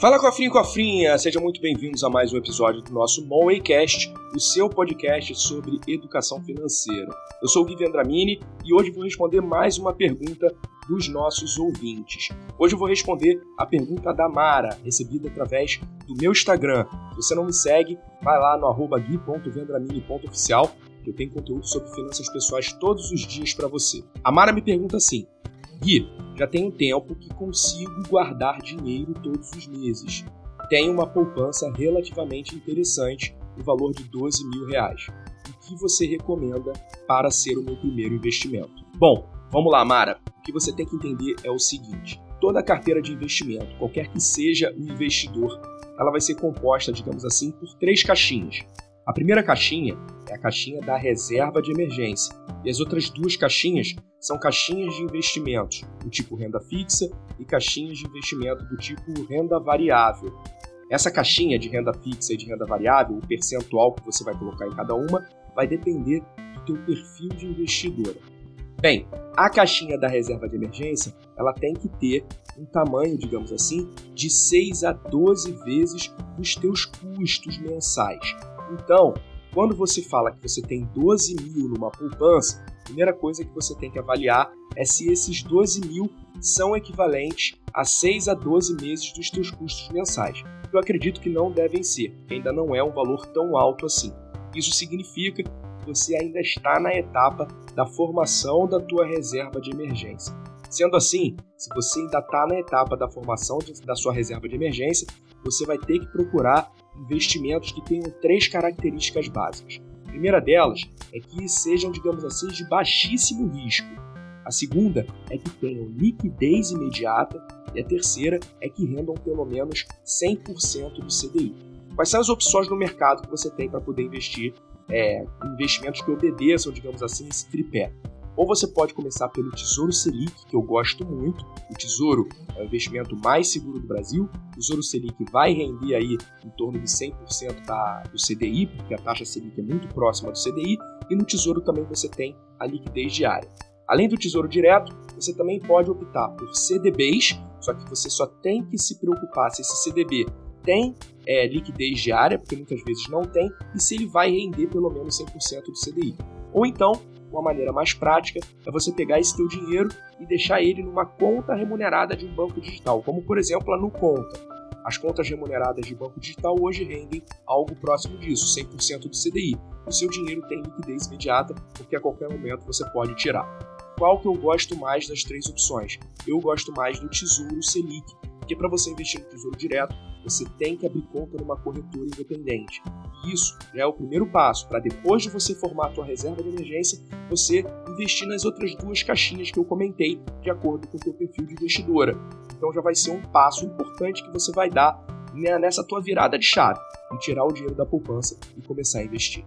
Fala cofrinho cofrinha, sejam muito bem-vindos a mais um episódio do nosso Monwaycast, o seu podcast sobre educação financeira. Eu sou o Gui Vendramini e hoje vou responder mais uma pergunta dos nossos ouvintes. Hoje eu vou responder a pergunta da Mara, recebida através do meu Instagram. Se você não me segue, vai lá no arroba gui.vendramini.oficial que eu tenho conteúdo sobre finanças pessoais todos os dias para você. A Mara me pergunta assim, Gui, já tem um tempo que consigo guardar dinheiro todos os meses. Tenho uma poupança relativamente interessante, no valor de 12 mil reais. O que você recomenda para ser o meu primeiro investimento? Bom, vamos lá, Mara. O que você tem que entender é o seguinte: toda carteira de investimento, qualquer que seja o investidor, ela vai ser composta, digamos assim, por três caixinhas. A primeira caixinha é a caixinha da reserva de emergência, e as outras duas caixinhas são caixinhas de investimentos do tipo renda fixa e caixinhas de investimento do tipo renda variável. Essa caixinha de renda fixa e de renda variável, o percentual que você vai colocar em cada uma, vai depender do teu perfil de investidora. Bem, a caixinha da reserva de emergência, ela tem que ter um tamanho, digamos assim, de 6 a 12 vezes os teus custos mensais. Então, quando você fala que você tem 12 mil numa poupança, a primeira coisa que você tem que avaliar é se esses 12 mil são equivalentes a 6 a 12 meses dos teus custos mensais. Eu acredito que não devem ser, ainda não é um valor tão alto assim. Isso significa que você ainda está na etapa da formação da tua reserva de emergência. Sendo assim, se você ainda está na etapa da formação da sua reserva de emergência, você vai ter que procurar investimentos que tenham três características básicas. A primeira delas é que sejam, digamos assim, de baixíssimo risco. A segunda é que tenham liquidez imediata e a terceira é que rendam pelo menos 100% do CDI. Quais são as opções no mercado que você tem para poder investir é, investimentos que obedeçam, digamos assim, esse tripé? Ou você pode começar pelo Tesouro Selic, que eu gosto muito. O Tesouro é o investimento mais seguro do Brasil. O Tesouro Selic vai render aí em torno de 100% da, do CDI, porque a taxa Selic é muito próxima do CDI. E no Tesouro também você tem a liquidez diária. Além do Tesouro Direto, você também pode optar por CDBs, só que você só tem que se preocupar se esse CDB tem é, liquidez diária, porque muitas vezes não tem, e se ele vai render pelo menos 100% do CDI. Ou então, uma maneira mais prática é você pegar esse teu dinheiro e deixar ele numa conta remunerada de um banco digital, como por exemplo a Nuconta. As contas remuneradas de banco digital hoje rendem algo próximo disso, 100% do CDI. O seu dinheiro tem liquidez imediata, porque a qualquer momento você pode tirar. Qual que eu gosto mais das três opções? Eu gosto mais do Tesouro Selic, porque para você investir no Tesouro Direto, você tem que abrir conta numa corretora independente. Isso já é o primeiro passo para depois de você formar a sua reserva de emergência, você investir nas outras duas caixinhas que eu comentei, de acordo com o seu perfil de investidora. Então já vai ser um passo importante que você vai dar nessa tua virada de chave, em tirar o dinheiro da poupança e começar a investir.